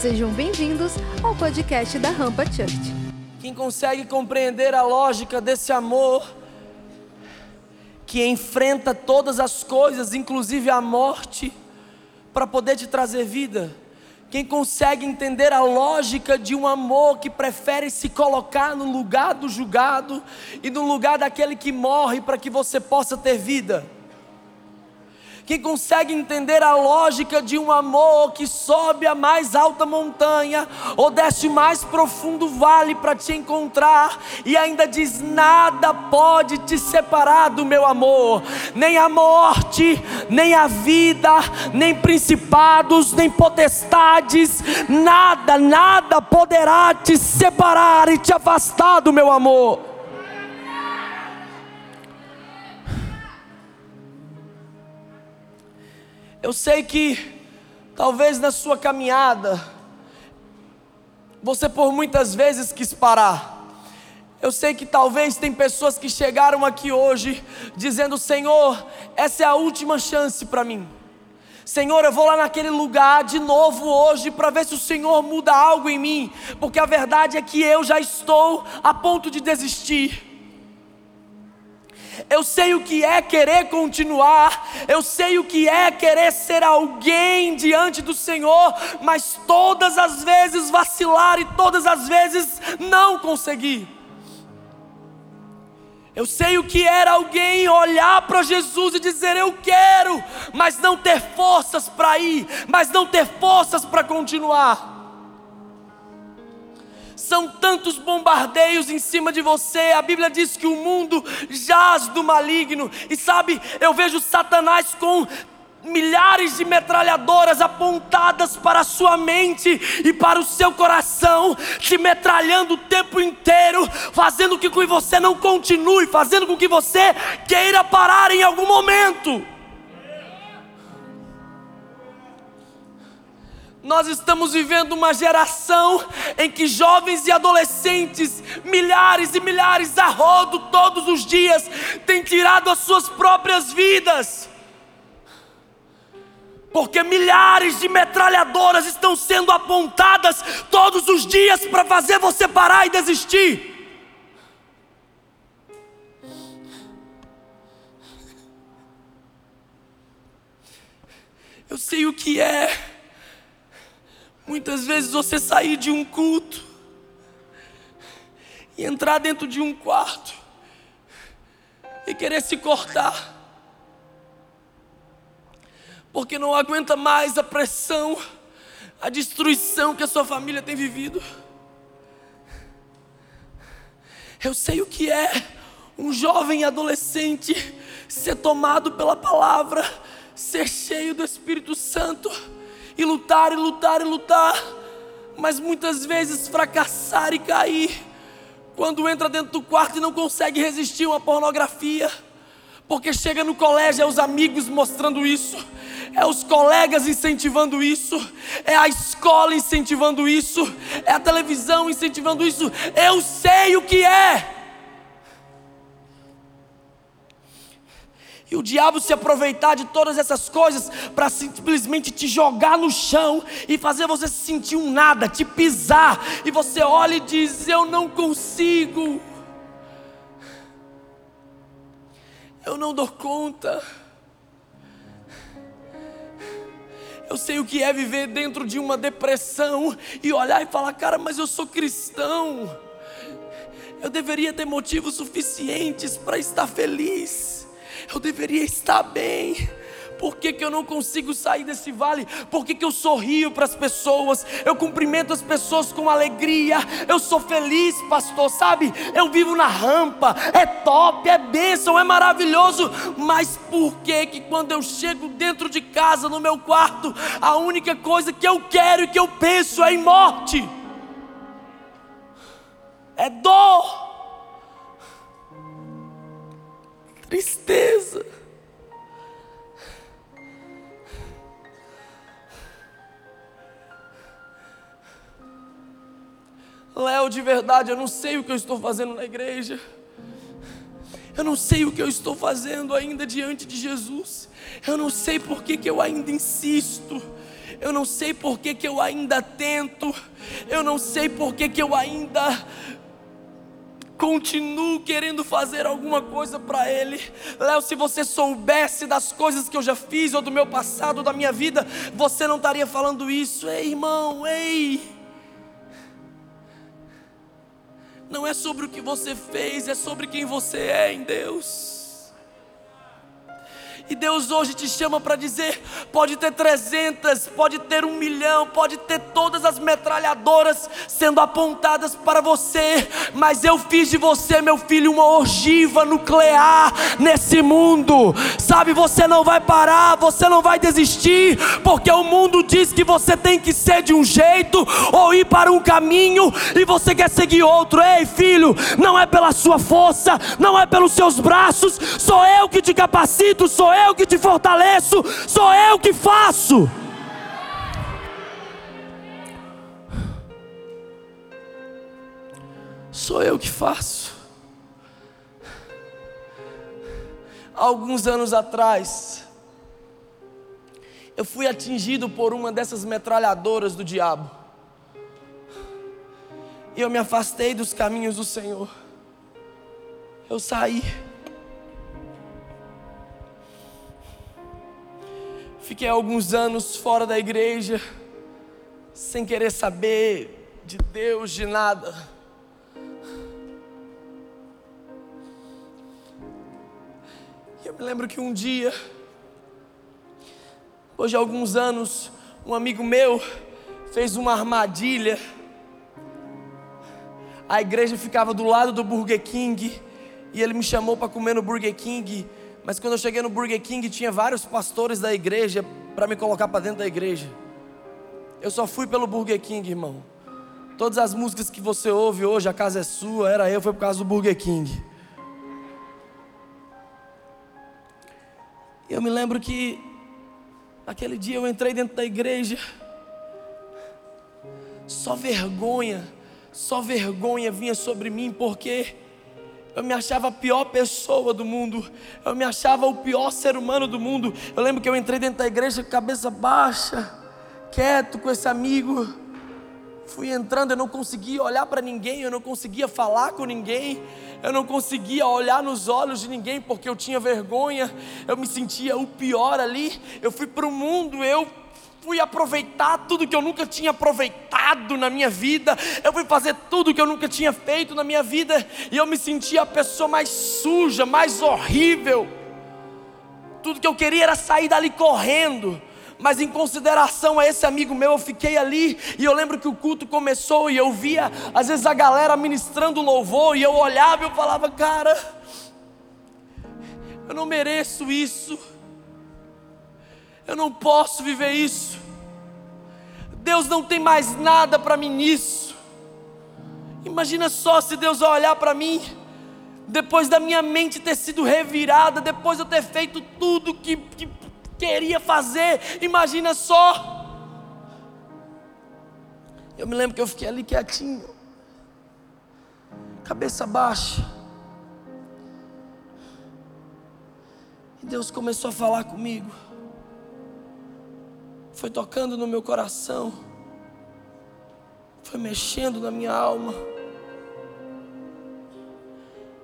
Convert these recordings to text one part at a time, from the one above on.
Sejam bem-vindos ao podcast da Rampa Church. Quem consegue compreender a lógica desse amor que enfrenta todas as coisas, inclusive a morte, para poder te trazer vida? Quem consegue entender a lógica de um amor que prefere se colocar no lugar do julgado e no lugar daquele que morre para que você possa ter vida? Quem consegue entender a lógica de um amor que sobe a mais alta montanha ou desce mais profundo vale para te encontrar e ainda diz: nada pode te separar do meu amor, nem a morte, nem a vida, nem principados, nem potestades, nada, nada poderá te separar e te afastar do meu amor. Eu sei que talvez na sua caminhada você por muitas vezes quis parar. Eu sei que talvez tem pessoas que chegaram aqui hoje dizendo: Senhor, essa é a última chance para mim. Senhor, eu vou lá naquele lugar de novo hoje para ver se o Senhor muda algo em mim, porque a verdade é que eu já estou a ponto de desistir. Eu sei o que é querer continuar, eu sei o que é querer ser alguém diante do Senhor, mas todas as vezes vacilar e todas as vezes não conseguir. Eu sei o que era alguém olhar para Jesus e dizer eu quero, mas não ter forças para ir, mas não ter forças para continuar. São tantos bombardeios em cima de você. A Bíblia diz que o mundo jaz do maligno. E sabe, eu vejo Satanás com milhares de metralhadoras apontadas para a sua mente e para o seu coração, te metralhando o tempo inteiro, fazendo com que você não continue, fazendo com que você queira parar em algum momento. Nós estamos vivendo uma geração em que jovens e adolescentes, milhares e milhares a rodo todos os dias, têm tirado as suas próprias vidas. Porque milhares de metralhadoras estão sendo apontadas todos os dias para fazer você parar e desistir. Eu sei o que é Muitas vezes você sair de um culto e entrar dentro de um quarto e querer se cortar, porque não aguenta mais a pressão, a destruição que a sua família tem vivido. Eu sei o que é um jovem adolescente ser tomado pela palavra, ser cheio do Espírito Santo e lutar e lutar e lutar, mas muitas vezes fracassar e cair, quando entra dentro do quarto e não consegue resistir a uma pornografia, porque chega no colégio, é os amigos mostrando isso, é os colegas incentivando isso, é a escola incentivando isso, é a televisão incentivando isso. Eu sei o que é. E o diabo se aproveitar de todas essas coisas para simplesmente te jogar no chão e fazer você se sentir um nada, te pisar. E você olha e diz: Eu não consigo. Eu não dou conta. Eu sei o que é viver dentro de uma depressão e olhar e falar: Cara, mas eu sou cristão. Eu deveria ter motivos suficientes para estar feliz eu deveria estar bem. Por que, que eu não consigo sair desse vale? Por que, que eu sorrio para as pessoas? Eu cumprimento as pessoas com alegria. Eu sou feliz, pastor, sabe? Eu vivo na rampa. É top, é bênção, é maravilhoso. Mas por que que quando eu chego dentro de casa, no meu quarto, a única coisa que eu quero e que eu penso é em morte? É dor tristeza. Léo, de verdade, eu não sei o que eu estou fazendo na igreja. Eu não sei o que eu estou fazendo ainda diante de Jesus. Eu não sei por que, que eu ainda insisto. Eu não sei por que, que eu ainda tento, eu não sei por que, que eu ainda continuo querendo fazer alguma coisa para Ele. Léo, se você soubesse das coisas que eu já fiz, ou do meu passado, ou da minha vida, você não estaria falando isso. Ei, irmão, ei. Não é sobre o que você fez, é sobre quem você é em Deus. E Deus hoje te chama para dizer: pode ter 300, pode ter um milhão, pode ter todas as metralhadoras sendo apontadas para você, mas eu fiz de você, meu filho, uma ogiva nuclear nesse mundo. Sabe, você não vai parar, você não vai desistir, porque o mundo diz que você tem que ser de um jeito ou ir para um caminho e você quer seguir outro. Ei, filho, não é pela sua força, não é pelos seus braços, sou eu que te capacito, sou eu que te fortaleço, sou eu que faço. Sou eu que faço. Alguns anos atrás, eu fui atingido por uma dessas metralhadoras do diabo. E eu me afastei dos caminhos do Senhor. Eu saí. Fiquei alguns anos fora da igreja, sem querer saber de Deus, de nada. E eu me lembro que um dia, depois de alguns anos, um amigo meu fez uma armadilha. A igreja ficava do lado do Burger King e ele me chamou para comer no Burger King. Mas quando eu cheguei no Burger King, tinha vários pastores da igreja para me colocar para dentro da igreja. Eu só fui pelo Burger King, irmão. Todas as músicas que você ouve hoje, a casa é sua, era eu, foi por causa do Burger King. Eu me lembro que naquele dia eu entrei dentro da igreja. Só vergonha, só vergonha vinha sobre mim, porque eu me achava a pior pessoa do mundo. Eu me achava o pior ser humano do mundo. Eu lembro que eu entrei dentro da igreja com cabeça baixa, quieto com esse amigo. Fui entrando, eu não conseguia olhar para ninguém, eu não conseguia falar com ninguém, eu não conseguia olhar nos olhos de ninguém porque eu tinha vergonha, eu me sentia o pior ali. Eu fui para o mundo, eu fui aproveitar tudo que eu nunca tinha aproveitado na minha vida, eu fui fazer tudo que eu nunca tinha feito na minha vida, e eu me sentia a pessoa mais suja, mais horrível. Tudo que eu queria era sair dali correndo, mas em consideração a esse amigo meu, eu fiquei ali, e eu lembro que o culto começou, e eu via, às vezes, a galera ministrando louvor, e eu olhava e eu falava, cara, eu não mereço isso. Eu não posso viver isso. Deus não tem mais nada para mim nisso. Imagina só se Deus olhar para mim, depois da minha mente ter sido revirada, depois de eu ter feito tudo que, que queria fazer. Imagina só. Eu me lembro que eu fiquei ali quietinho, cabeça baixa. E Deus começou a falar comigo foi tocando no meu coração, foi mexendo na minha alma.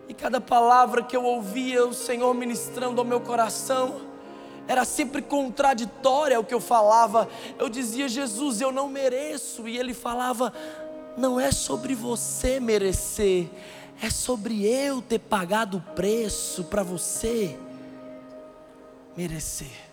E cada palavra que eu ouvia o Senhor ministrando ao meu coração, era sempre contraditória ao que eu falava. Eu dizia, Jesus, eu não mereço. E ele falava, não é sobre você merecer, é sobre eu ter pagado o preço para você merecer.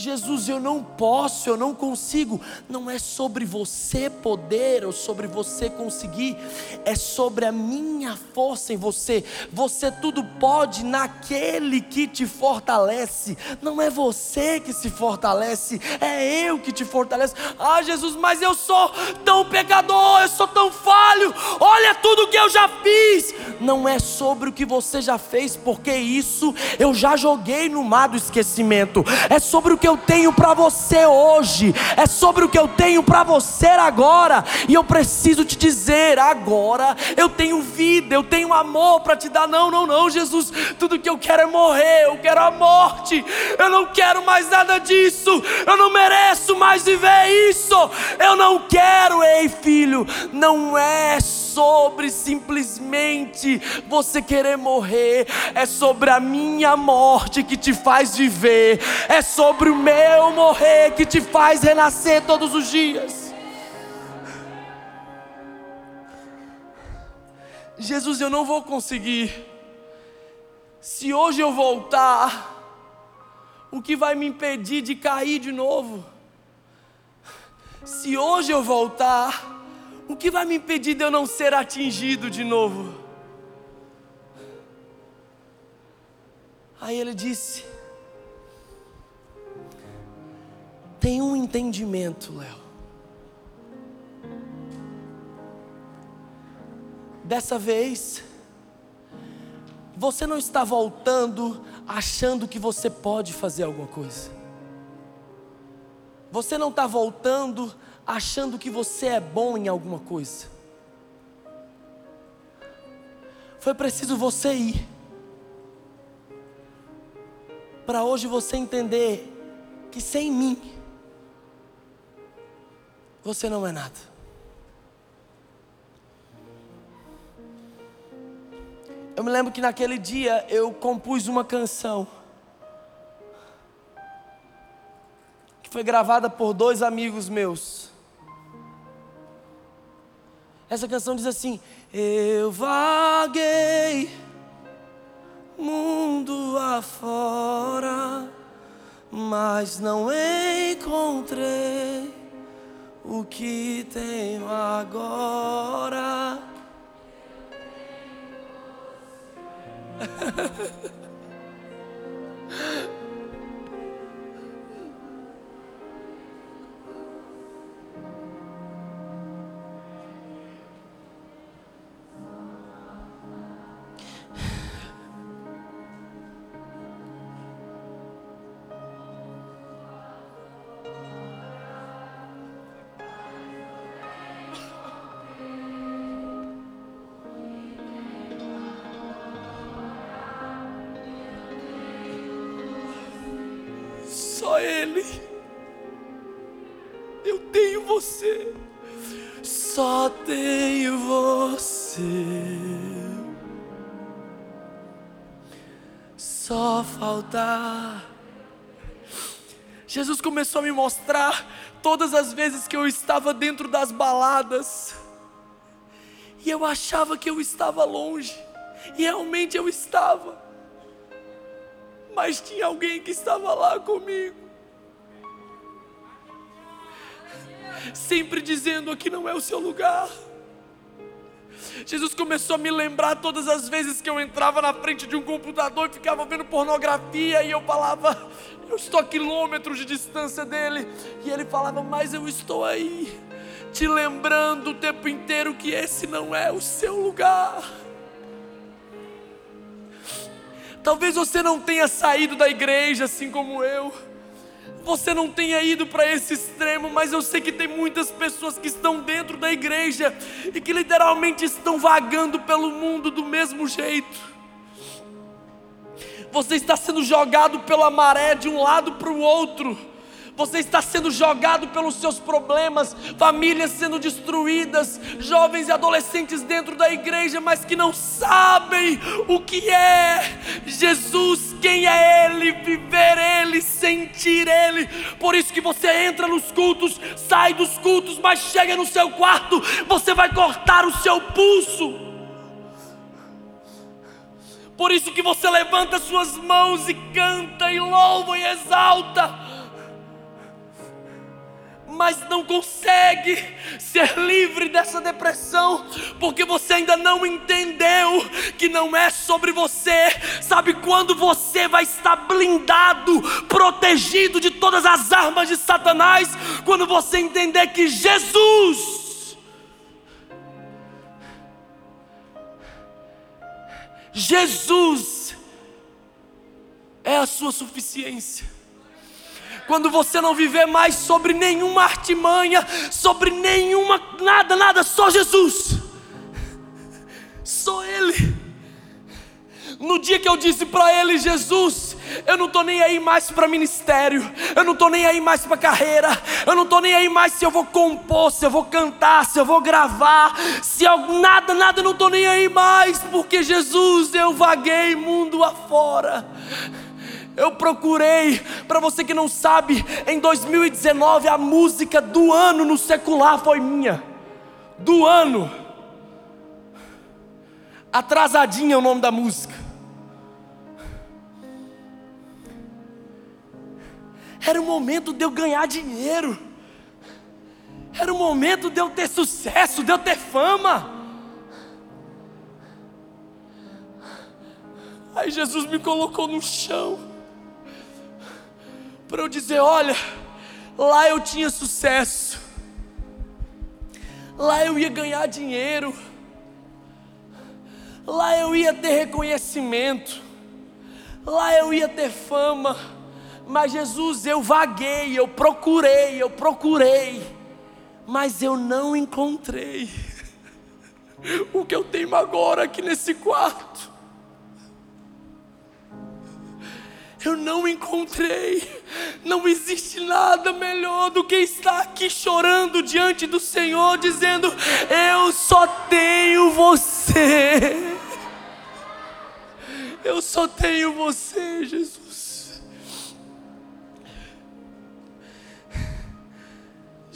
Jesus, eu não posso, eu não consigo. Não é sobre você poder ou sobre você conseguir, é sobre a minha força em você. Você tudo pode naquele que te fortalece. Não é você que se fortalece, é eu que te fortalece. Ah, Jesus, mas eu sou tão pecador, eu sou tão falho. Olha tudo que eu já fiz. Não é sobre o que você já fez, porque isso eu já joguei no mar do esquecimento. É sobre o que eu tenho para você hoje, é sobre o que eu tenho para você agora. E eu preciso te dizer agora, eu tenho vida, eu tenho amor para te dar. Não, não, não, Jesus, tudo que eu quero é morrer, eu quero a morte. Eu não quero mais nada disso. Eu não mereço mais viver isso. Eu não quero, ei, filho, não é sobre simplesmente você querer morrer, é sobre a minha morte que te faz viver, é sobre o meu morrer que te faz renascer todos os dias. Jesus, eu não vou conseguir. Se hoje eu voltar, o que vai me impedir de cair de novo? Se hoje eu voltar, o que vai me impedir de eu não ser atingido de novo? Aí ele disse: Tem um entendimento, Léo. Dessa vez, você não está voltando achando que você pode fazer alguma coisa. Você não está voltando achando que você é bom em alguma coisa. Foi preciso você ir. Para hoje você entender que sem mim, você não é nada. Eu me lembro que naquele dia eu compus uma canção. Que foi gravada por dois amigos meus. Essa canção diz assim: Eu vaguei mundo afora, mas não encontrei o que tenho agora. Só faltar. Jesus começou a me mostrar todas as vezes que eu estava dentro das baladas. E eu achava que eu estava longe. E realmente eu estava mas tinha alguém que estava lá comigo. Sempre dizendo: aqui não é o seu lugar. Jesus começou a me lembrar todas as vezes que eu entrava na frente de um computador e ficava vendo pornografia, e eu falava, eu estou a quilômetros de distância dele, e ele falava, mas eu estou aí, te lembrando o tempo inteiro que esse não é o seu lugar. Talvez você não tenha saído da igreja assim como eu. Você não tenha ido para esse extremo, mas eu sei que tem muitas pessoas que estão dentro da igreja e que literalmente estão vagando pelo mundo do mesmo jeito. Você está sendo jogado pela maré de um lado para o outro você está sendo jogado pelos seus problemas, famílias sendo destruídas, jovens e adolescentes dentro da igreja, mas que não sabem o que é Jesus, quem é Ele, viver Ele, sentir Ele. Por isso que você entra nos cultos, sai dos cultos, mas chega no seu quarto, você vai cortar o seu pulso. Por isso que você levanta suas mãos e canta e louva e exalta mas não consegue ser livre dessa depressão, porque você ainda não entendeu que não é sobre você. Sabe quando você vai estar blindado, protegido de todas as armas de Satanás? Quando você entender que Jesus. Jesus é a sua suficiência quando você não viver mais sobre nenhuma artimanha, sobre nenhuma, nada, nada, só Jesus, só Ele. No dia que eu disse para Ele, Jesus, eu não estou nem aí mais para ministério, eu não estou nem aí mais para carreira, eu não estou nem aí mais se eu vou compor, se eu vou cantar, se eu vou gravar, se eu, nada, nada, eu não estou nem aí mais, porque Jesus, eu vaguei mundo afora. Eu procurei, para você que não sabe, em 2019 a música do ano no secular foi minha. Do ano. Atrasadinha é o nome da música. Era o momento de eu ganhar dinheiro. Era o momento de eu ter sucesso, de eu ter fama. Aí Jesus me colocou no chão para eu dizer: olha, lá eu tinha sucesso, lá eu ia ganhar dinheiro, lá eu ia ter reconhecimento, lá eu ia ter fama. Mas Jesus, eu vaguei, eu procurei, eu procurei, mas eu não encontrei o que eu tenho agora aqui nesse quarto. Eu não encontrei, não existe nada melhor do que estar aqui chorando diante do Senhor, dizendo: Eu só tenho você, eu só tenho você, Jesus.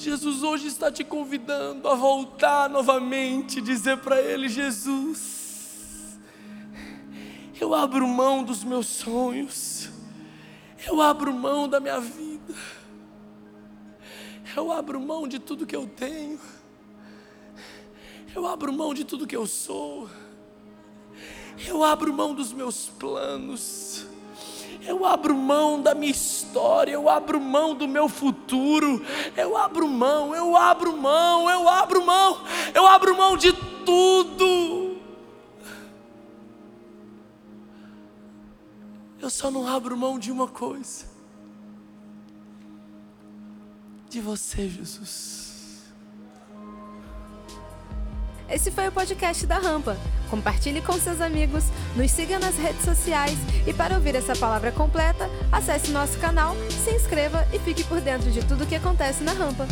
Jesus hoje está te convidando a voltar novamente, dizer para Ele: Jesus, eu abro mão dos meus sonhos, eu abro mão da minha vida, eu abro mão de tudo que eu tenho, eu abro mão de tudo que eu sou, eu abro mão dos meus planos. Eu abro mão da minha história, eu abro mão do meu futuro, eu abro mão, eu abro mão, eu abro mão, eu abro mão de tudo. Eu só não abro mão de uma coisa: de você, Jesus. Esse foi o podcast da Rampa. Compartilhe com seus amigos, nos siga nas redes sociais e para ouvir essa palavra completa, acesse nosso canal, se inscreva e fique por dentro de tudo o que acontece na Rampa.